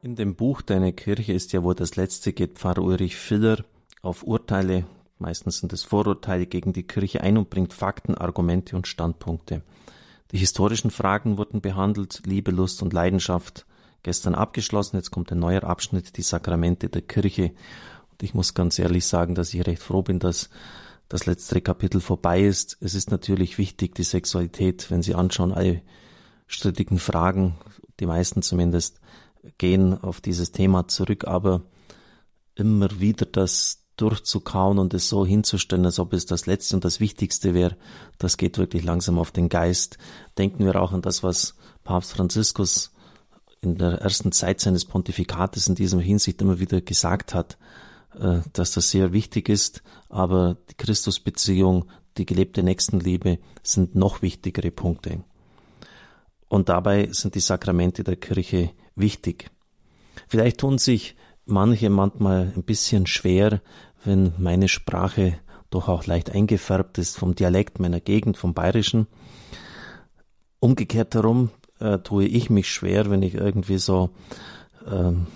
In dem Buch Deine Kirche ist ja wohl das letzte, geht Pfarrer Ulrich Filler auf Urteile, meistens sind es Vorurteile gegen die Kirche ein und bringt Fakten, Argumente und Standpunkte. Die historischen Fragen wurden behandelt, Liebe, Lust und Leidenschaft, gestern abgeschlossen, jetzt kommt ein neuer Abschnitt, die Sakramente der Kirche. Und ich muss ganz ehrlich sagen, dass ich recht froh bin, dass das letzte Kapitel vorbei ist. Es ist natürlich wichtig, die Sexualität, wenn Sie anschauen, alle strittigen Fragen, die meisten zumindest, gehen auf dieses Thema zurück, aber immer wieder das durchzukauen und es so hinzustellen, als ob es das Letzte und das Wichtigste wäre, das geht wirklich langsam auf den Geist. Denken wir auch an das, was Papst Franziskus in der ersten Zeit seines Pontifikates in diesem Hinsicht immer wieder gesagt hat, äh, dass das sehr wichtig ist, aber die Christusbeziehung, die gelebte Nächstenliebe sind noch wichtigere Punkte. Und dabei sind die Sakramente der Kirche wichtig. Vielleicht tun sich manche manchmal ein bisschen schwer, wenn meine Sprache doch auch leicht eingefärbt ist vom Dialekt meiner Gegend, vom Bayerischen. Umgekehrt herum äh, tue ich mich schwer, wenn ich irgendwie so ähm,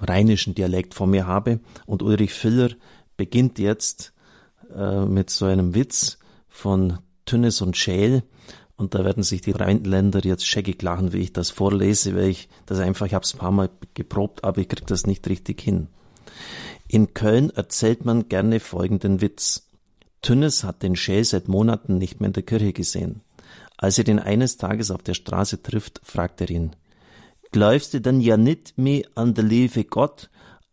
rheinischen Dialekt vor mir habe. Und Ulrich Filler beginnt jetzt äh, mit so einem Witz von Tünnes und Schäl, und da werden sich die Rheinländer jetzt scheckig lachen, wie ich das vorlese, weil ich das einfach, ich habe es ein paar Mal geprobt, aber ich kriege das nicht richtig hin. In Köln erzählt man gerne folgenden Witz. Tünnes hat den Schäl seit Monaten nicht mehr in der Kirche gesehen. Als er ihn eines Tages auf der Straße trifft, fragt er ihn, Glaubst du denn ja nicht mehr an der liebe Gott,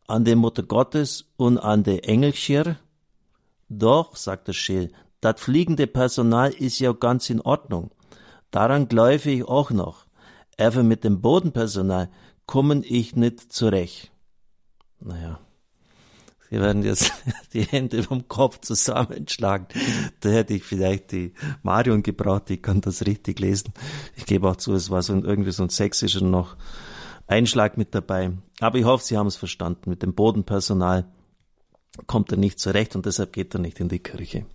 an die Mutter Gottes und an die Engelschir? Doch, sagt der Schäl, das fliegende Personal ist ja ganz in Ordnung. Daran glaube ich auch noch. Aber mit dem Bodenpersonal kommen ich nicht zurecht. Naja. Sie werden jetzt die Hände vom Kopf zusammenschlagen. Da hätte ich vielleicht die Marion gebraucht, die kann das richtig lesen. Ich gebe auch zu, es war so ein, irgendwie so ein sächsischer noch Einschlag mit dabei. Aber ich hoffe, Sie haben es verstanden. Mit dem Bodenpersonal kommt er nicht zurecht und deshalb geht er nicht in die Kirche.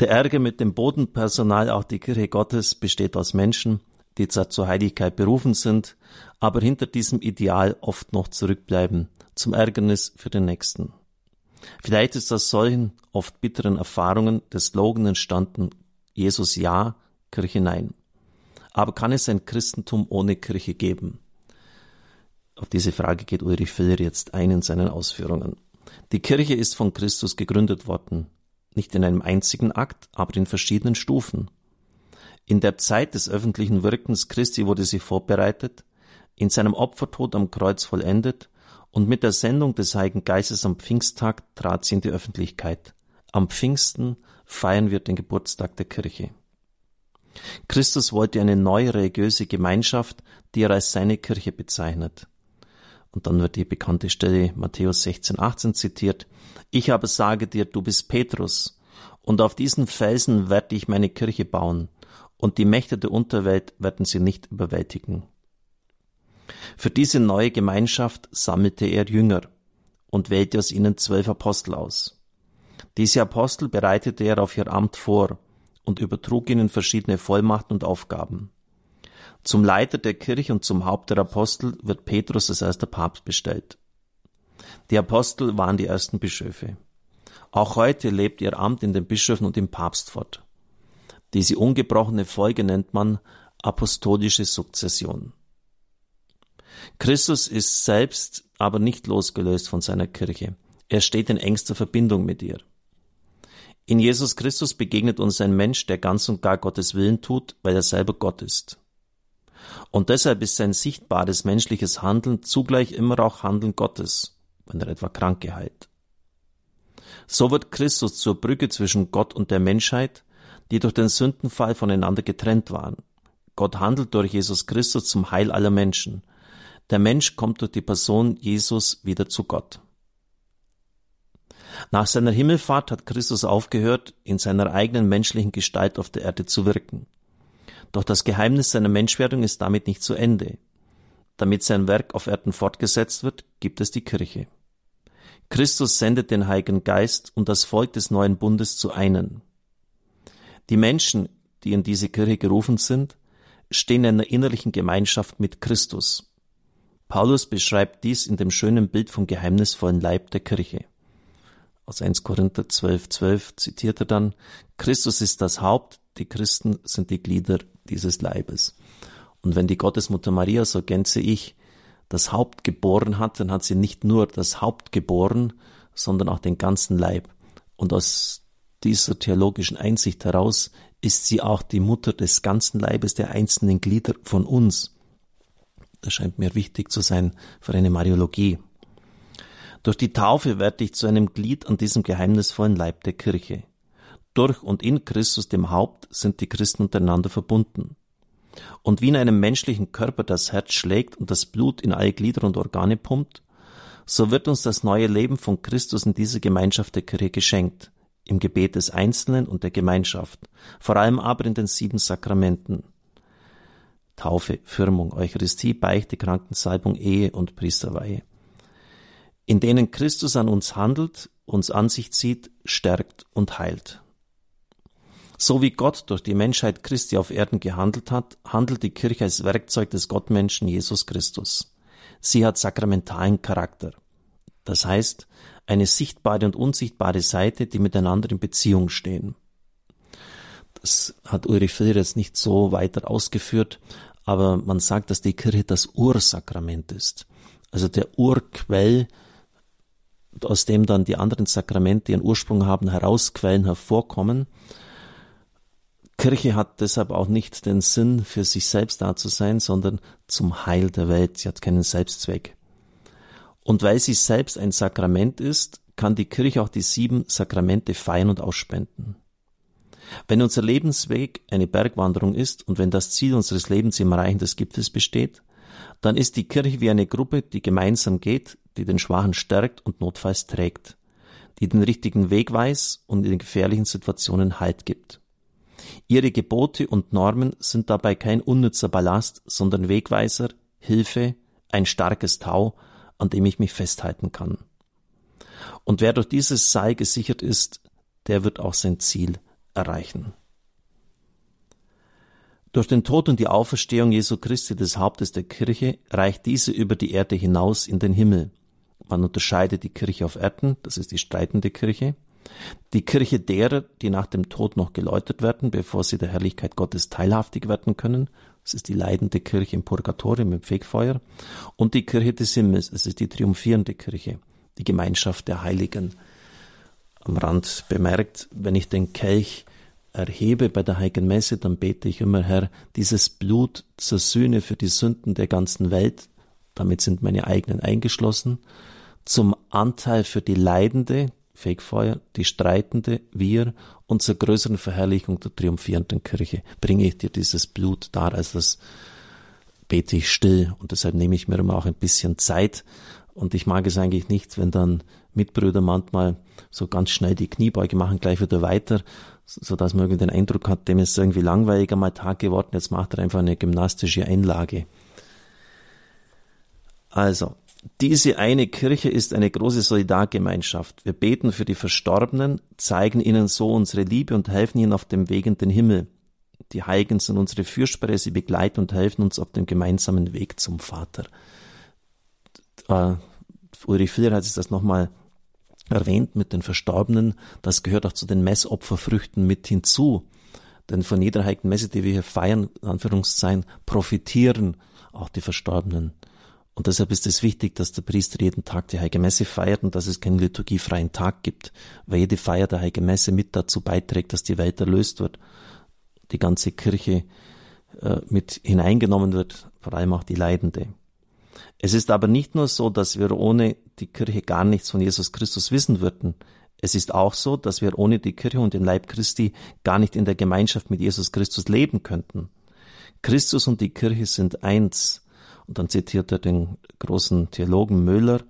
Der Ärger mit dem Bodenpersonal, auch die Kirche Gottes, besteht aus Menschen, die zwar zur Heiligkeit berufen sind, aber hinter diesem Ideal oft noch zurückbleiben, zum Ärgernis für den Nächsten. Vielleicht ist aus solchen oft bitteren Erfahrungen der Slogan entstanden, Jesus ja, Kirche nein. Aber kann es ein Christentum ohne Kirche geben? Auf diese Frage geht Ulrich Filler jetzt ein in seinen Ausführungen. Die Kirche ist von Christus gegründet worden nicht in einem einzigen Akt, aber in verschiedenen Stufen. In der Zeit des öffentlichen Wirkens Christi wurde sie vorbereitet, in seinem Opfertod am Kreuz vollendet und mit der Sendung des Heiligen Geistes am Pfingsttag trat sie in die Öffentlichkeit. Am Pfingsten feiern wir den Geburtstag der Kirche. Christus wollte eine neue religiöse Gemeinschaft, die er als seine Kirche bezeichnet. Und dann wird die bekannte Stelle Matthäus 16, 18 zitiert. Ich aber sage dir, du bist Petrus, und auf diesen Felsen werde ich meine Kirche bauen, und die Mächte der Unterwelt werden sie nicht überwältigen. Für diese neue Gemeinschaft sammelte er Jünger und wählte aus ihnen zwölf Apostel aus. Diese Apostel bereitete er auf ihr Amt vor und übertrug ihnen verschiedene Vollmachten und Aufgaben. Zum Leiter der Kirche und zum Haupt der Apostel wird Petrus als erster Papst bestellt. Die Apostel waren die ersten Bischöfe. Auch heute lebt ihr Amt in den Bischöfen und im Papst fort. Diese ungebrochene Folge nennt man apostolische Sukzession. Christus ist selbst aber nicht losgelöst von seiner Kirche. Er steht in engster Verbindung mit ihr. In Jesus Christus begegnet uns ein Mensch, der ganz und gar Gottes Willen tut, weil er selber Gott ist. Und deshalb ist sein sichtbares menschliches Handeln zugleich immer auch Handeln Gottes, wenn er etwa Kranke heilt. So wird Christus zur Brücke zwischen Gott und der Menschheit, die durch den Sündenfall voneinander getrennt waren. Gott handelt durch Jesus Christus zum Heil aller Menschen. Der Mensch kommt durch die Person Jesus wieder zu Gott. Nach seiner Himmelfahrt hat Christus aufgehört, in seiner eigenen menschlichen Gestalt auf der Erde zu wirken. Doch das Geheimnis seiner Menschwerdung ist damit nicht zu Ende. Damit sein Werk auf Erden fortgesetzt wird, gibt es die Kirche. Christus sendet den Heiligen Geist und das Volk des neuen Bundes zu einen. Die Menschen, die in diese Kirche gerufen sind, stehen in einer innerlichen Gemeinschaft mit Christus. Paulus beschreibt dies in dem schönen Bild vom geheimnisvollen Leib der Kirche. Aus 1 Korinther 12, 12 zitiert er dann, Christus ist das Haupt, die Christen sind die Glieder dieses Leibes. Und wenn die Gottesmutter Maria, so gänze ich, das Haupt geboren hat, dann hat sie nicht nur das Haupt geboren, sondern auch den ganzen Leib. Und aus dieser theologischen Einsicht heraus ist sie auch die Mutter des ganzen Leibes der einzelnen Glieder von uns. Das scheint mir wichtig zu sein für eine Mariologie. Durch die Taufe werde ich zu einem Glied an diesem geheimnisvollen Leib der Kirche. Durch und in Christus dem Haupt sind die Christen untereinander verbunden. Und wie in einem menschlichen Körper das Herz schlägt und das Blut in alle Glieder und Organe pumpt, so wird uns das neue Leben von Christus in dieser Gemeinschaft der Kirche geschenkt, im Gebet des Einzelnen und der Gemeinschaft, vor allem aber in den sieben Sakramenten. Taufe, Firmung, Eucharistie, Beichte, Krankensalbung, Ehe und Priesterweihe in denen Christus an uns handelt, uns an sich zieht, stärkt und heilt. So wie Gott durch die Menschheit Christi auf Erden gehandelt hat, handelt die Kirche als Werkzeug des Gottmenschen Jesus Christus. Sie hat sakramentalen Charakter. Das heißt, eine sichtbare und unsichtbare Seite, die miteinander in Beziehung stehen. Das hat Ulrich Filler jetzt nicht so weiter ausgeführt, aber man sagt, dass die Kirche das Ursakrament ist. Also der Urquell aus dem dann die anderen Sakramente ihren Ursprung haben, herausquellen, hervorkommen. Kirche hat deshalb auch nicht den Sinn, für sich selbst da zu sein, sondern zum Heil der Welt. Sie hat keinen Selbstzweck. Und weil sie selbst ein Sakrament ist, kann die Kirche auch die sieben Sakramente feiern und ausspenden. Wenn unser Lebensweg eine Bergwanderung ist und wenn das Ziel unseres Lebens im Erreichen des Gipfels besteht, dann ist die Kirche wie eine Gruppe, die gemeinsam geht, die den Schwachen stärkt und notfalls trägt, die den richtigen Weg weiß und in gefährlichen Situationen Halt gibt. Ihre Gebote und Normen sind dabei kein unnützer Ballast, sondern Wegweiser, Hilfe, ein starkes Tau, an dem ich mich festhalten kann. Und wer durch dieses Seil gesichert ist, der wird auch sein Ziel erreichen. Durch den Tod und die Auferstehung Jesu Christi des Hauptes der Kirche reicht diese über die Erde hinaus in den Himmel. Man unterscheidet die Kirche auf Erden, das ist die streitende Kirche, die Kirche derer, die nach dem Tod noch geläutert werden, bevor sie der Herrlichkeit Gottes teilhaftig werden können, das ist die leidende Kirche im Purgatorium im Fegfeuer, und die Kirche des Himmels, es ist die triumphierende Kirche, die Gemeinschaft der Heiligen. Am Rand bemerkt, wenn ich den Kelch erhebe bei der Heiligen Messe, dann bete ich immer, Herr, dieses Blut zur Sühne für die Sünden der ganzen Welt, damit sind meine eigenen eingeschlossen, zum Anteil für die Leidende, Fegfeuer, die Streitende, wir und zur größeren Verherrlichung der triumphierenden Kirche bringe ich dir dieses Blut dar, also das bete ich still. Und deshalb nehme ich mir immer auch ein bisschen Zeit. Und ich mag es eigentlich nicht, wenn dann Mitbrüder manchmal so ganz schnell die Kniebeuge machen, gleich wieder weiter, so dass man irgendwie den Eindruck hat, dem ist irgendwie langweiliger mal Tag geworden, jetzt macht er einfach eine gymnastische Einlage. Also, diese eine Kirche ist eine große Solidargemeinschaft. Wir beten für die Verstorbenen, zeigen ihnen so unsere Liebe und helfen ihnen auf dem Weg in den Himmel. Die Heiligen sind unsere Fürsprecher, sie begleiten und helfen uns auf dem gemeinsamen Weg zum Vater. Äh, Ulrich Filler hat sich das nochmal erwähnt mit den Verstorbenen. Das gehört auch zu den Messopferfrüchten mit hinzu. Denn von jeder heiligen Messe, die wir hier feiern, in Anführungszeichen, profitieren auch die Verstorbenen. Und deshalb ist es wichtig, dass der Priester jeden Tag die Heilige Messe feiert und dass es keinen liturgiefreien Tag gibt, weil jede Feier der Heilige Messe mit dazu beiträgt, dass die Welt erlöst wird, die ganze Kirche äh, mit hineingenommen wird, vor allem auch die Leidende. Es ist aber nicht nur so, dass wir ohne die Kirche gar nichts von Jesus Christus wissen würden. Es ist auch so, dass wir ohne die Kirche und den Leib Christi gar nicht in der Gemeinschaft mit Jesus Christus leben könnten. Christus und die Kirche sind eins. Und dann zitiert er den großen Theologen Müller,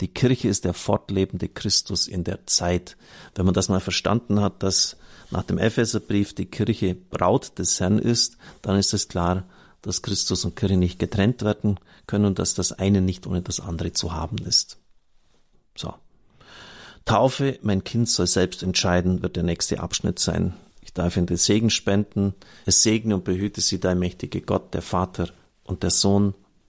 die Kirche ist der fortlebende Christus in der Zeit. Wenn man das mal verstanden hat, dass nach dem Epheserbrief die Kirche Braut des Herrn ist, dann ist es klar, dass Christus und Kirche nicht getrennt werden können und dass das eine nicht ohne das andere zu haben ist. So. Taufe, mein Kind soll selbst entscheiden, wird der nächste Abschnitt sein. Ich darf in den Segen spenden. Es segne und behüte sie, dein mächtige Gott, der Vater und der Sohn